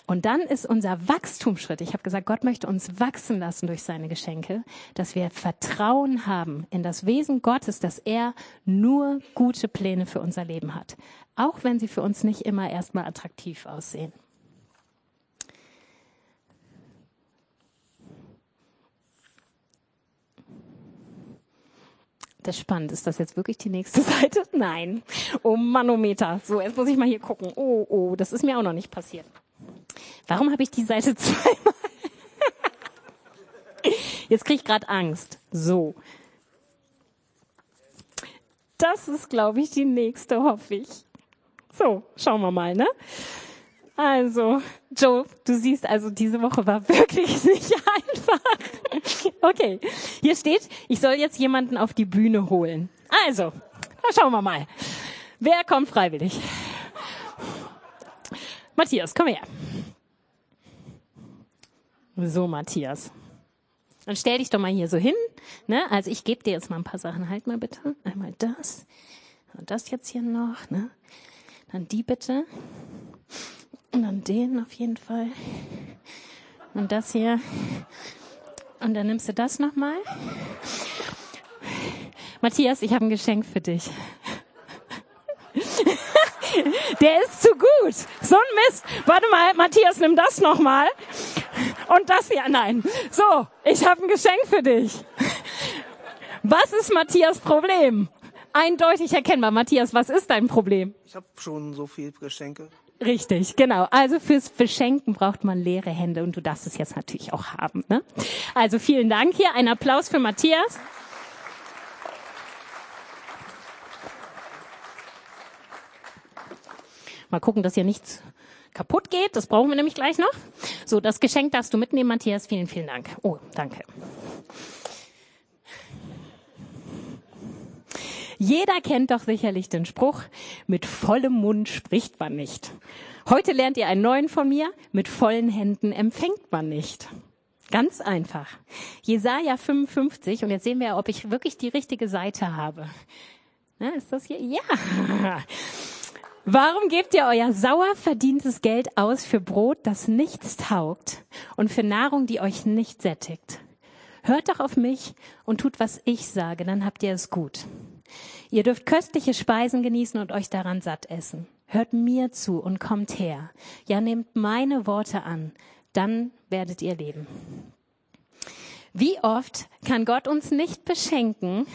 Und dann ist unser Wachstumsschritt, ich habe gesagt, Gott möchte uns wachsen lassen durch seine Geschenke, dass wir Vertrauen haben in das Wesen Gottes, dass er nur gute Pläne für unser Leben hat, auch wenn sie für uns nicht immer erstmal attraktiv aussehen. Das ist spannend. Ist das jetzt wirklich die nächste [LAUGHS] Seite? Nein. Oh Manometer. So, jetzt muss ich mal hier gucken. Oh, oh, das ist mir auch noch nicht passiert. Warum habe ich die Seite [LAUGHS] zweimal? Jetzt kriege ich gerade Angst. So. Das ist, glaube ich, die nächste, hoffe ich. So, schauen wir mal, ne? Also, Joe, du siehst also, diese Woche war wirklich [LAUGHS] nicht einfach. Okay, hier steht, ich soll jetzt jemanden auf die Bühne holen. Also, da schauen wir mal. Wer kommt freiwillig? Matthias, komm her. So, Matthias. Dann stell dich doch mal hier so hin. Ne? Also ich gebe dir jetzt mal ein paar Sachen. Halt mal bitte. Einmal das. Und das jetzt hier noch. Ne? Dann die bitte. Und dann den auf jeden Fall. Und das hier. Und dann nimmst du das nochmal. Matthias, ich habe ein Geschenk für dich. [LAUGHS] Der ist zu gut. So ein Mist. Warte mal, Matthias, nimm das nochmal. Und das hier, nein. So, ich habe ein Geschenk für dich. Was ist Matthias Problem? Eindeutig erkennbar. Matthias, was ist dein Problem? Ich habe schon so viele Geschenke. Richtig, genau. Also fürs Beschenken braucht man leere Hände und du darfst es jetzt natürlich auch haben. Ne? Also vielen Dank hier. Ein Applaus für Matthias. Mal gucken, dass hier nichts kaputt geht. Das brauchen wir nämlich gleich noch. So, das Geschenk darfst du mitnehmen, Matthias. Vielen, vielen Dank. Oh, danke. Jeder kennt doch sicherlich den Spruch, mit vollem Mund spricht man nicht. Heute lernt ihr einen neuen von mir, mit vollen Händen empfängt man nicht. Ganz einfach. Jesaja 55, und jetzt sehen wir, ob ich wirklich die richtige Seite habe. Na, ist das hier? Ja. [LAUGHS] Warum gebt ihr euer sauer verdientes Geld aus für Brot, das nichts taugt und für Nahrung, die euch nicht sättigt? Hört doch auf mich und tut, was ich sage, dann habt ihr es gut. Ihr dürft köstliche Speisen genießen und euch daran satt essen. Hört mir zu und kommt her. Ja, nehmt meine Worte an, dann werdet ihr leben. Wie oft kann Gott uns nicht beschenken,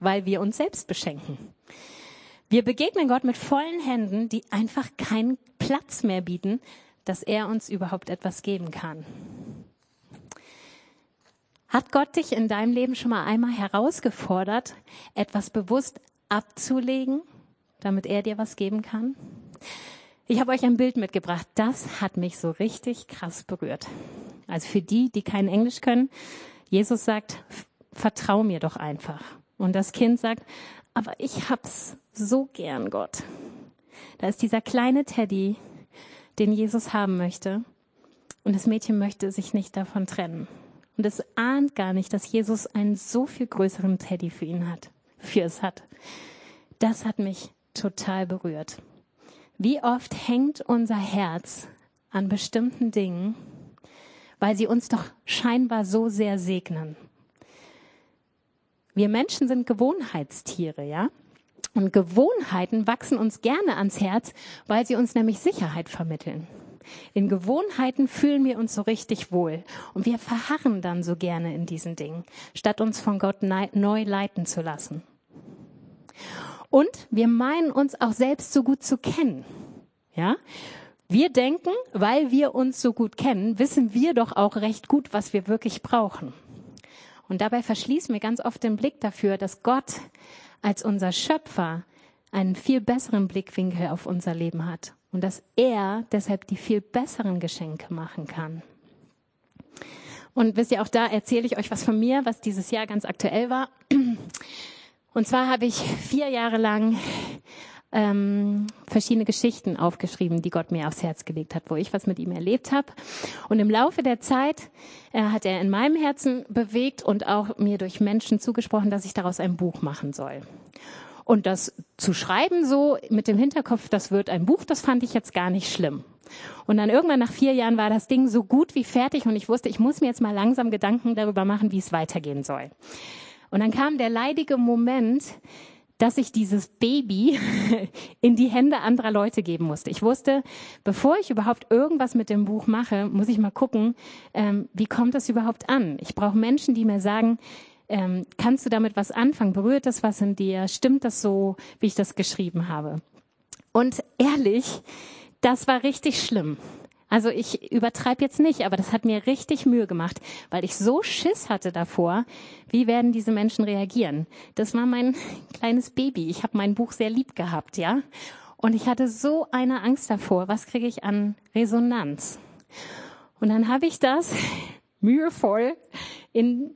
weil wir uns selbst beschenken? Wir begegnen Gott mit vollen Händen, die einfach keinen Platz mehr bieten, dass er uns überhaupt etwas geben kann. Hat Gott dich in deinem Leben schon mal einmal herausgefordert, etwas bewusst abzulegen, damit er dir was geben kann? Ich habe euch ein Bild mitgebracht. Das hat mich so richtig krass berührt. Also für die, die kein Englisch können, Jesus sagt, vertrau mir doch einfach. Und das Kind sagt, aber ich hab's so gern, Gott. Da ist dieser kleine Teddy, den Jesus haben möchte. Und das Mädchen möchte sich nicht davon trennen. Und es ahnt gar nicht, dass Jesus einen so viel größeren Teddy für ihn hat, für es hat. Das hat mich total berührt. Wie oft hängt unser Herz an bestimmten Dingen, weil sie uns doch scheinbar so sehr segnen. Wir Menschen sind Gewohnheitstiere, ja? Und Gewohnheiten wachsen uns gerne ans Herz, weil sie uns nämlich Sicherheit vermitteln. In Gewohnheiten fühlen wir uns so richtig wohl und wir verharren dann so gerne in diesen Dingen, statt uns von Gott neu leiten zu lassen. Und wir meinen uns auch selbst so gut zu kennen. Ja? Wir denken, weil wir uns so gut kennen, wissen wir doch auch recht gut, was wir wirklich brauchen. Und dabei verschließen wir ganz oft den Blick dafür, dass Gott als unser Schöpfer einen viel besseren Blickwinkel auf unser Leben hat und dass er deshalb die viel besseren Geschenke machen kann. Und wisst ihr, auch da erzähle ich euch was von mir, was dieses Jahr ganz aktuell war. Und zwar habe ich vier Jahre lang ähm, verschiedene Geschichten aufgeschrieben, die Gott mir aufs Herz gelegt hat, wo ich was mit ihm erlebt habe. Und im Laufe der Zeit äh, hat er in meinem Herzen bewegt und auch mir durch Menschen zugesprochen, dass ich daraus ein Buch machen soll. Und das zu schreiben so mit dem Hinterkopf, das wird ein Buch, das fand ich jetzt gar nicht schlimm. Und dann irgendwann nach vier Jahren war das Ding so gut wie fertig und ich wusste, ich muss mir jetzt mal langsam Gedanken darüber machen, wie es weitergehen soll. Und dann kam der leidige Moment, dass ich dieses Baby [LAUGHS] in die Hände anderer Leute geben musste. Ich wusste, bevor ich überhaupt irgendwas mit dem Buch mache, muss ich mal gucken, ähm, wie kommt das überhaupt an? Ich brauche Menschen, die mir sagen, ähm, kannst du damit was anfangen? Berührt das was in dir? Stimmt das so, wie ich das geschrieben habe? Und ehrlich, das war richtig schlimm. Also ich übertreibe jetzt nicht, aber das hat mir richtig Mühe gemacht, weil ich so Schiss hatte davor, wie werden diese Menschen reagieren. Das war mein [LAUGHS] kleines Baby. Ich habe mein Buch sehr lieb gehabt, ja. Und ich hatte so eine Angst davor, was kriege ich an Resonanz. Und dann habe ich das [LAUGHS] mühevoll in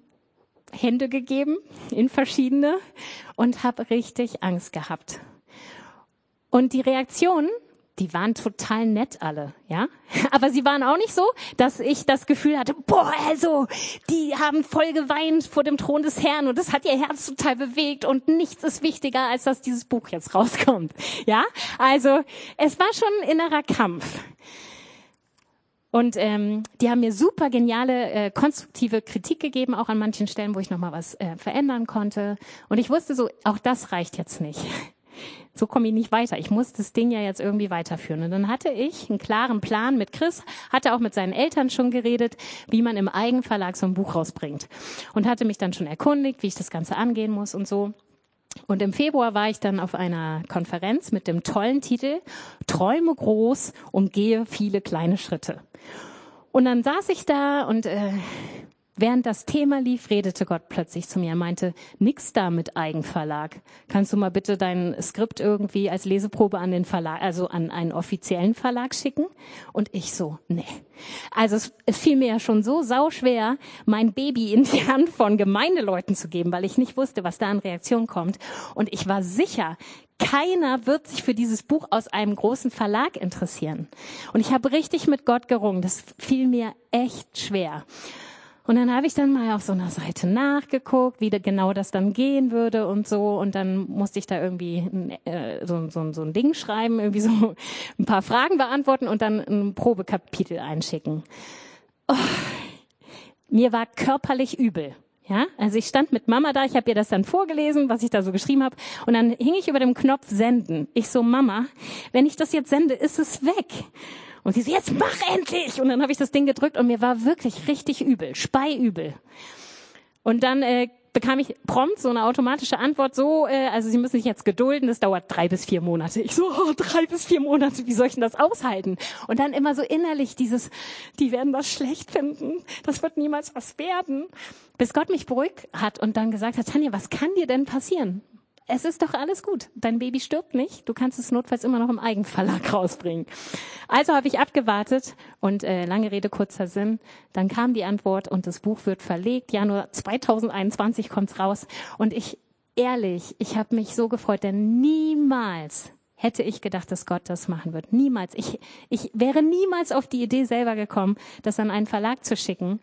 Hände gegeben, in verschiedene, und habe richtig Angst gehabt. Und die Reaktion die waren total nett alle, ja. [LAUGHS] Aber sie waren auch nicht so, dass ich das Gefühl hatte, boah, also, die haben voll geweint vor dem Thron des Herrn und das hat ihr Herz total bewegt und nichts ist wichtiger, als dass dieses Buch jetzt rauskommt, ja. Also, es war schon ein innerer Kampf. Und ähm, die haben mir super geniale, äh, konstruktive Kritik gegeben, auch an manchen Stellen, wo ich nochmal was äh, verändern konnte. Und ich wusste so, auch das reicht jetzt nicht [LAUGHS] so komme ich nicht weiter. Ich muss das Ding ja jetzt irgendwie weiterführen. Und dann hatte ich einen klaren Plan mit Chris, hatte auch mit seinen Eltern schon geredet, wie man im Eigenverlag so ein Buch rausbringt. Und hatte mich dann schon erkundigt, wie ich das Ganze angehen muss und so. Und im Februar war ich dann auf einer Konferenz mit dem tollen Titel Träume groß und gehe viele kleine Schritte. Und dann saß ich da und äh, Während das Thema lief, redete Gott plötzlich zu mir. Meinte, nix da mit Eigenverlag. Kannst du mal bitte dein Skript irgendwie als Leseprobe an den Verlag, also an einen offiziellen Verlag schicken? Und ich so, nee. Also es, es fiel mir ja schon so sauschwer, mein Baby in die Hand von Gemeindeleuten zu geben, weil ich nicht wusste, was da an Reaktion kommt. Und ich war sicher, keiner wird sich für dieses Buch aus einem großen Verlag interessieren. Und ich habe richtig mit Gott gerungen. Das fiel mir echt schwer. Und dann habe ich dann mal auf so einer Seite nachgeguckt, wie genau das dann gehen würde und so. Und dann musste ich da irgendwie äh, so, so, so ein Ding schreiben, irgendwie so [LAUGHS] ein paar Fragen beantworten und dann ein Probekapitel einschicken. Oh, mir war körperlich übel. Ja, also ich stand mit Mama da, ich habe ihr das dann vorgelesen, was ich da so geschrieben habe, und dann hing ich über dem Knopf Senden. Ich so, Mama, wenn ich das jetzt sende, ist es weg. Und sie so, jetzt mach endlich! Und dann habe ich das Ding gedrückt und mir war wirklich richtig übel, speiübel. Und dann äh, bekam ich prompt so eine automatische Antwort, so, äh, also Sie müssen sich jetzt gedulden, das dauert drei bis vier Monate. Ich so, oh, drei bis vier Monate, wie soll ich denn das aushalten? Und dann immer so innerlich dieses, die werden das schlecht finden, das wird niemals was werden. Bis Gott mich beruhigt hat und dann gesagt hat, Tanja, was kann dir denn passieren? Es ist doch alles gut. Dein Baby stirbt nicht. Du kannst es notfalls immer noch im Eigenverlag [LAUGHS] rausbringen. Also habe ich abgewartet und äh, lange Rede, kurzer Sinn. Dann kam die Antwort und das Buch wird verlegt. Januar 2021 kommt's raus. Und ich, ehrlich, ich habe mich so gefreut, denn niemals hätte ich gedacht, dass Gott das machen wird. Niemals. Ich, ich wäre niemals auf die Idee selber gekommen, das an einen Verlag zu schicken.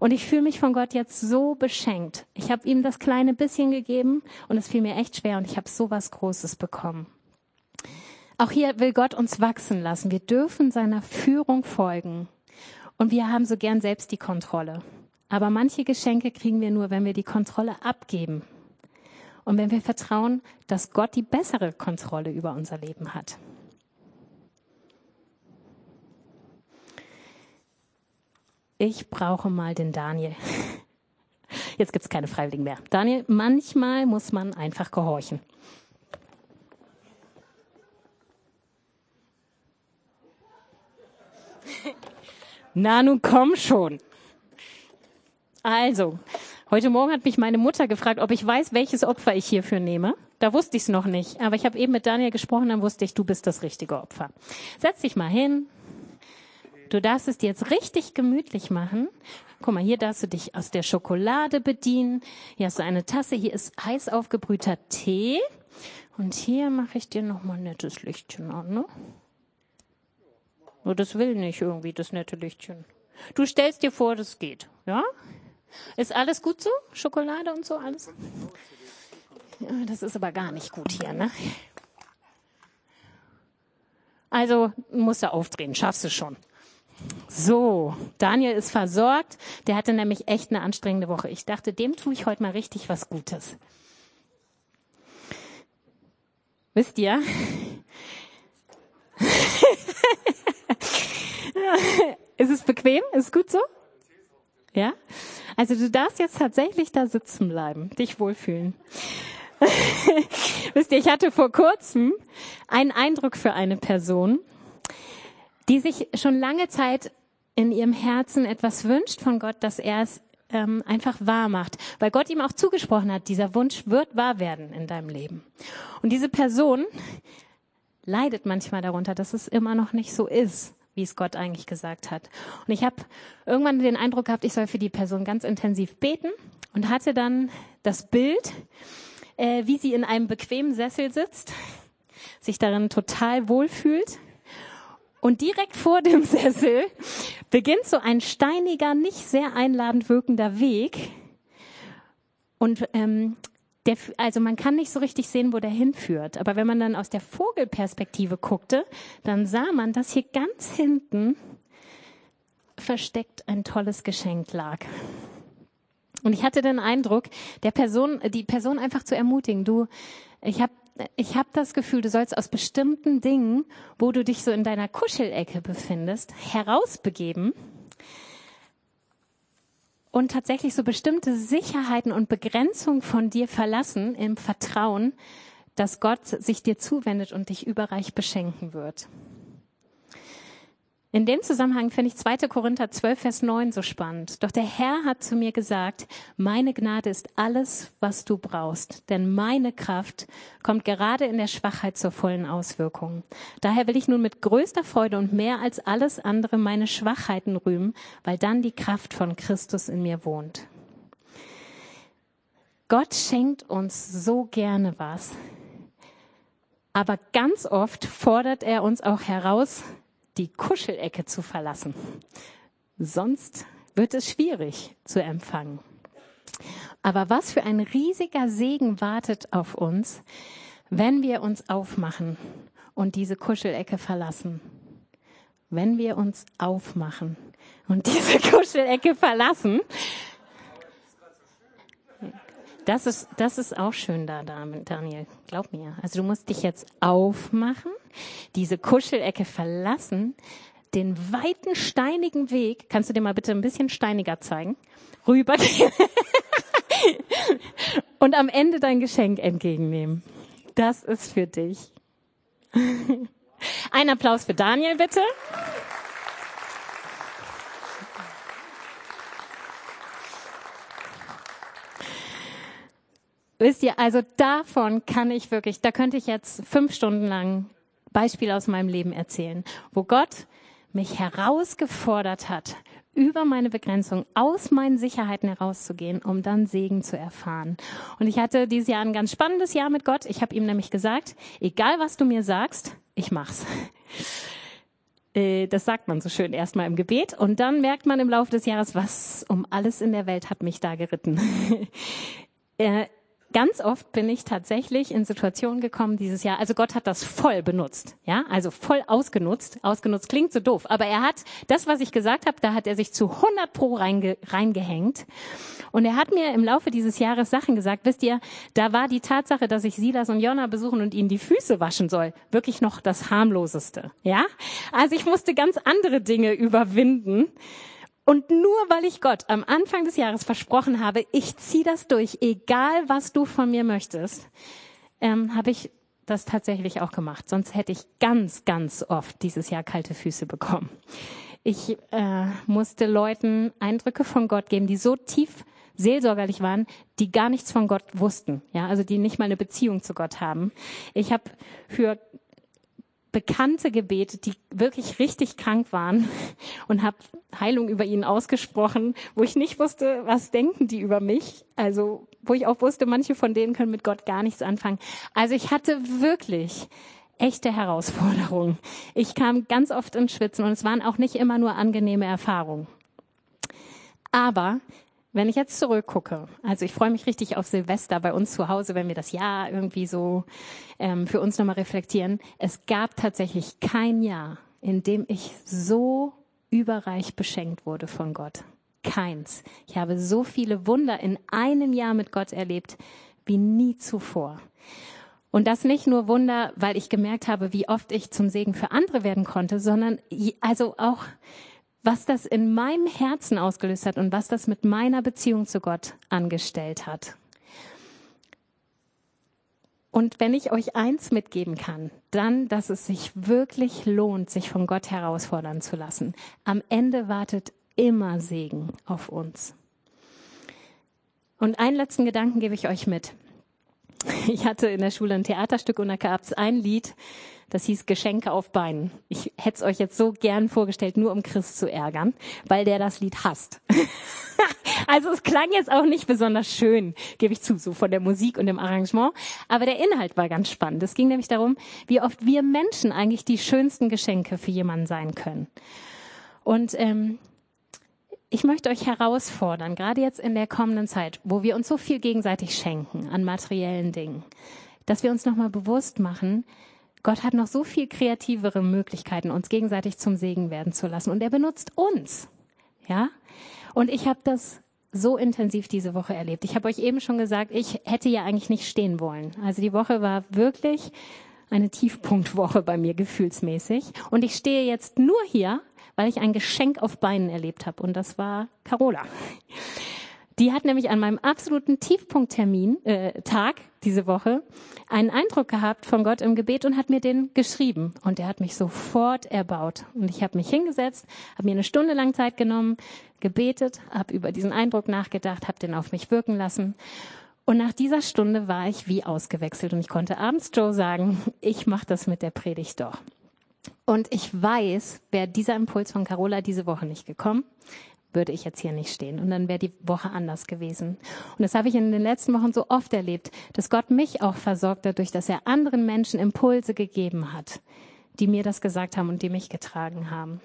Und ich fühle mich von Gott jetzt so beschenkt. Ich habe ihm das kleine bisschen gegeben und es fiel mir echt schwer und ich habe so was Großes bekommen. Auch hier will Gott uns wachsen lassen. Wir dürfen seiner Führung folgen. Und wir haben so gern selbst die Kontrolle. Aber manche Geschenke kriegen wir nur, wenn wir die Kontrolle abgeben und wenn wir vertrauen, dass Gott die bessere Kontrolle über unser Leben hat. Ich brauche mal den Daniel. [LAUGHS] Jetzt gibt es keine Freiwilligen mehr. Daniel, manchmal muss man einfach gehorchen. [LAUGHS] Na, nun komm schon. Also, Heute Morgen hat mich meine Mutter gefragt, ob ich weiß, welches Opfer ich hierfür nehme. Da wusste ich es noch nicht. Aber ich habe eben mit Daniel gesprochen, dann wusste ich, du bist das richtige Opfer. Setz dich mal hin. Du darfst es dir jetzt richtig gemütlich machen. Guck mal, hier darfst du dich aus der Schokolade bedienen. Hier hast du eine Tasse. Hier ist heiß aufgebrühter Tee. Und hier mache ich dir noch mal ein nettes Lichtchen an. Ne? Nur das will nicht irgendwie, das nette Lichtchen. Du stellst dir vor, das geht. Ja? Ist alles gut so? Schokolade und so alles? Das ist aber gar nicht gut hier, ne? Also musst du aufdrehen, schaffst du schon. So, Daniel ist versorgt. Der hatte nämlich echt eine anstrengende Woche. Ich dachte, dem tue ich heute mal richtig was Gutes. Wisst ihr? [LAUGHS] ist es bequem? Ist es gut so? Ja? Also du darfst jetzt tatsächlich da sitzen bleiben, dich wohlfühlen. [LAUGHS] Wisst ihr, ich hatte vor kurzem einen Eindruck für eine Person, die sich schon lange Zeit in ihrem Herzen etwas wünscht von Gott, dass er es ähm, einfach wahr macht, weil Gott ihm auch zugesprochen hat, dieser Wunsch wird wahr werden in deinem Leben. Und diese Person leidet manchmal darunter, dass es immer noch nicht so ist, wie es Gott eigentlich gesagt hat. Und ich habe irgendwann den Eindruck gehabt, ich soll für die Person ganz intensiv beten und hatte dann das Bild, äh, wie sie in einem bequemen Sessel sitzt, sich darin total wohlfühlt und direkt vor dem [LAUGHS] Sessel beginnt so ein steiniger, nicht sehr einladend wirkender Weg. Und ähm, der, also man kann nicht so richtig sehen, wo der hinführt. Aber wenn man dann aus der Vogelperspektive guckte, dann sah man, dass hier ganz hinten versteckt ein tolles Geschenk lag. Und ich hatte den Eindruck, der Person, die Person einfach zu ermutigen. Du, ich habe ich habe das Gefühl, du sollst aus bestimmten Dingen, wo du dich so in deiner Kuschelecke befindest, herausbegeben und tatsächlich so bestimmte Sicherheiten und Begrenzungen von dir verlassen im Vertrauen, dass Gott sich dir zuwendet und dich überreich beschenken wird. In dem Zusammenhang finde ich 2. Korinther 12, Vers 9 so spannend. Doch der Herr hat zu mir gesagt, meine Gnade ist alles, was du brauchst, denn meine Kraft kommt gerade in der Schwachheit zur vollen Auswirkung. Daher will ich nun mit größter Freude und mehr als alles andere meine Schwachheiten rühmen, weil dann die Kraft von Christus in mir wohnt. Gott schenkt uns so gerne was, aber ganz oft fordert er uns auch heraus, die Kuschelecke zu verlassen. Sonst wird es schwierig zu empfangen. Aber was für ein riesiger Segen wartet auf uns, wenn wir uns aufmachen und diese Kuschelecke verlassen. Wenn wir uns aufmachen und diese [LAUGHS] Kuschelecke verlassen, das ist, das ist auch schön da, Daniel. Glaub mir. Also du musst dich jetzt aufmachen, diese Kuschelecke verlassen, den weiten steinigen Weg, kannst du dir mal bitte ein bisschen steiniger zeigen, rüber [LAUGHS] und am Ende dein Geschenk entgegennehmen. Das ist für dich. [LAUGHS] Ein Applaus für Daniel bitte. Wisst ihr, also davon kann ich wirklich, da könnte ich jetzt fünf Stunden lang Beispiele aus meinem Leben erzählen, wo Gott mich herausgefordert hat, über meine Begrenzung, aus meinen Sicherheiten herauszugehen, um dann Segen zu erfahren. Und ich hatte dieses Jahr ein ganz spannendes Jahr mit Gott. Ich habe ihm nämlich gesagt, egal was du mir sagst, ich mach's. [LAUGHS] Äh, das sagt man so schön erstmal im Gebet. Und dann merkt man im Laufe des Jahres, was um alles in der Welt hat mich da geritten. [LAUGHS] Ganz oft bin ich tatsächlich in Situationen gekommen dieses Jahr. Also Gott hat das voll benutzt, ja, also voll ausgenutzt. Ausgenutzt klingt so doof, aber er hat das, was ich gesagt habe, da hat er sich zu 100 pro reinge, reingehängt. Und er hat mir im Laufe dieses Jahres Sachen gesagt. Wisst ihr, da war die Tatsache, dass ich Silas und Jonna besuchen und ihnen die Füße waschen soll, wirklich noch das harmloseste, ja. Also ich musste ganz andere Dinge überwinden und nur weil ich Gott am Anfang des Jahres versprochen habe, ich ziehe das durch, egal was du von mir möchtest, ähm, habe ich das tatsächlich auch gemacht. Sonst hätte ich ganz, ganz oft dieses Jahr kalte Füße bekommen. Ich äh, musste Leuten Eindrücke von Gott geben, die so tief seelsorgerlich waren, die gar nichts von Gott wussten, ja, also die nicht mal eine Beziehung zu Gott haben. Ich habe für Bekannte gebetet, die wirklich richtig krank waren [LAUGHS] und habe Heilung über ihnen ausgesprochen, wo ich nicht wusste, was denken die über mich. Also wo ich auch wusste, manche von denen können mit Gott gar nichts anfangen. Also ich hatte wirklich echte Herausforderungen. Ich kam ganz oft ins Schwitzen und es waren auch nicht immer nur angenehme Erfahrungen. Aber wenn ich jetzt zurückgucke, also ich freue mich richtig auf Silvester bei uns zu Hause, wenn wir das Jahr irgendwie so ähm, für uns nochmal reflektieren. Es gab tatsächlich kein Jahr, in dem ich so überreich beschenkt wurde von Gott. Keins. Ich habe so viele Wunder in einem Jahr mit Gott erlebt wie nie zuvor. Und das nicht nur Wunder, weil ich gemerkt habe, wie oft ich zum Segen für andere werden konnte, sondern also auch, was das in meinem Herzen ausgelöst hat und was das mit meiner Beziehung zu Gott angestellt hat. Und wenn ich euch eins mitgeben kann, dann, dass es sich wirklich lohnt, sich von Gott herausfordern zu lassen. Am Ende wartet immer Segen auf uns. Und einen letzten Gedanken gebe ich euch mit. [LAUGHS] Ich hatte in der Schule ein Theaterstück und da gab es ein Lied, das hieß Geschenke auf Beinen. Ich hätte es euch jetzt so gern vorgestellt, nur um Chris zu ärgern, weil der das Lied hasst. [LAUGHS] also es klang jetzt auch nicht besonders schön, gebe ich zu, so von der Musik und dem Arrangement. Aber der Inhalt war ganz spannend. Es ging nämlich darum, wie oft wir Menschen eigentlich die schönsten Geschenke für jemanden sein können. Und ähm, ich möchte euch herausfordern, gerade jetzt in der kommenden Zeit, wo wir uns so viel gegenseitig schenken an materiellen Dingen, dass wir uns nochmal bewusst machen, Gott hat noch so viel kreativere Möglichkeiten, uns gegenseitig zum Segen werden zu lassen. Und er benutzt uns. Ja? Und ich habe das so intensiv diese Woche erlebt. Ich habe euch eben schon gesagt, ich hätte ja eigentlich nicht stehen wollen. Also die Woche war wirklich eine Tiefpunktwoche bei mir gefühlsmäßig. Und ich stehe jetzt nur hier, weil ich ein Geschenk auf Beinen erlebt habe. Und das war Carola. Die hat nämlich an meinem absoluten Tiefpunkttermin, äh, Tag diese Woche, einen Eindruck gehabt von Gott im Gebet und hat mir den geschrieben. Und er hat mich sofort erbaut. Und ich habe mich hingesetzt, habe mir eine Stunde lang Zeit genommen, gebetet, habe über diesen Eindruck nachgedacht, habe den auf mich wirken lassen. Und nach dieser Stunde war ich wie ausgewechselt und ich konnte abends Joe sagen, [LAUGHS] ich mache das mit der Predigt doch. Und ich weiß, wäre dieser Impuls von Carola diese Woche nicht gekommen, würde ich jetzt hier nicht stehen. Und dann wäre die Woche anders gewesen. Und das habe ich in den letzten Wochen so oft erlebt, dass Gott mich auch versorgt dadurch, dass er anderen Menschen Impulse gegeben hat, die mir das gesagt haben und die mich getragen haben.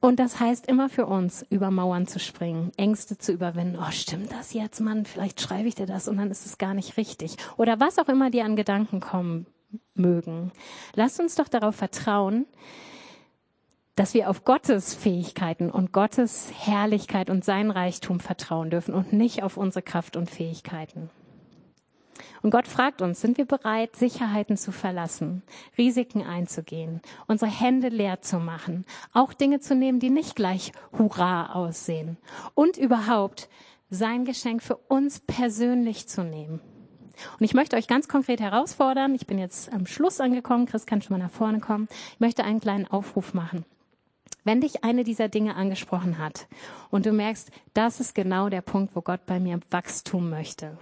Und das heißt immer für uns, über Mauern zu springen, Ängste zu überwinden. Oh, stimmt das jetzt, Mann? Vielleicht schreibe ich dir das und dann ist es gar nicht richtig. Oder was auch immer dir an Gedanken kommen mögen. Lasst uns doch darauf vertrauen, dass wir auf Gottes Fähigkeiten und Gottes Herrlichkeit und sein Reichtum vertrauen dürfen und nicht auf unsere Kraft und Fähigkeiten. Und Gott fragt uns, sind wir bereit, Sicherheiten zu verlassen, Risiken einzugehen, unsere Hände leer zu machen, auch Dinge zu nehmen, die nicht gleich Hurra aussehen und überhaupt sein Geschenk für uns persönlich zu nehmen. Und ich möchte euch ganz konkret herausfordern. Ich bin jetzt am Schluss angekommen. Chris kann schon mal nach vorne kommen. Ich möchte einen kleinen Aufruf machen. Wenn dich eine dieser Dinge angesprochen hat und du merkst, das ist genau der Punkt, wo Gott bei mir Wachstum möchte,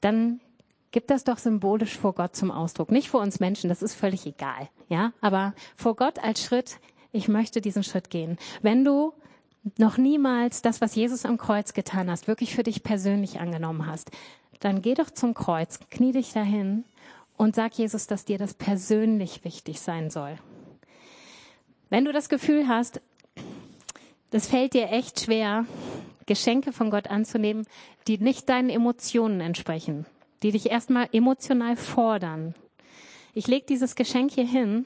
dann gib das doch symbolisch vor Gott zum Ausdruck. Nicht vor uns Menschen, das ist völlig egal, ja, aber vor Gott als Schritt, ich möchte diesen Schritt gehen. Wenn du noch niemals das, was Jesus am Kreuz getan hast, wirklich für dich persönlich angenommen hast, dann geh doch zum Kreuz, knie dich dahin und sag Jesus, dass dir das persönlich wichtig sein soll. Wenn du das Gefühl hast, das fällt dir echt schwer, Geschenke von Gott anzunehmen, die nicht deinen Emotionen entsprechen, die dich erstmal emotional fordern. Ich leg dieses Geschenk hier hin,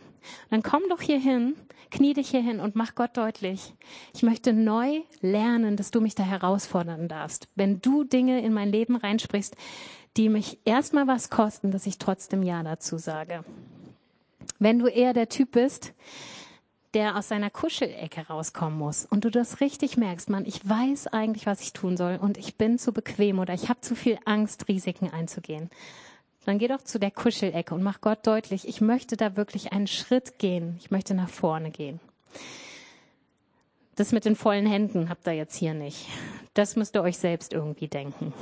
dann komm doch hier hin, knie dich hier hin und mach Gott deutlich. Ich möchte neu lernen, dass du mich da herausfordern darfst. Wenn du Dinge in mein Leben reinsprichst, die mich erstmal was kosten, dass ich trotzdem Ja dazu sage. Wenn du eher der Typ bist, der aus seiner Kuschelecke rauskommen muss und du das richtig merkst, man, ich weiß eigentlich, was ich tun soll und ich bin zu bequem oder ich habe zu viel Angst, Risiken einzugehen, dann geh doch zu der Kuschelecke und mach Gott deutlich, ich möchte da wirklich einen Schritt gehen, ich möchte nach vorne gehen. Das mit den vollen Händen habt ihr jetzt hier nicht. Das müsst ihr euch selbst irgendwie denken.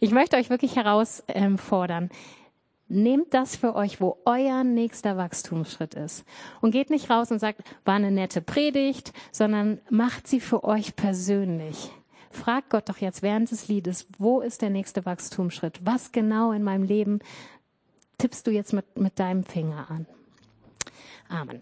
Ich möchte euch wirklich herausfordern, Nehmt das für euch, wo euer nächster Wachstumsschritt ist. Und geht nicht raus und sagt, war eine nette Predigt, sondern macht sie für euch persönlich. Fragt Gott doch jetzt während des Liedes, wo ist der nächste Wachstumsschritt? Was genau in meinem Leben tippst du jetzt mit, mit deinem Finger an? Amen.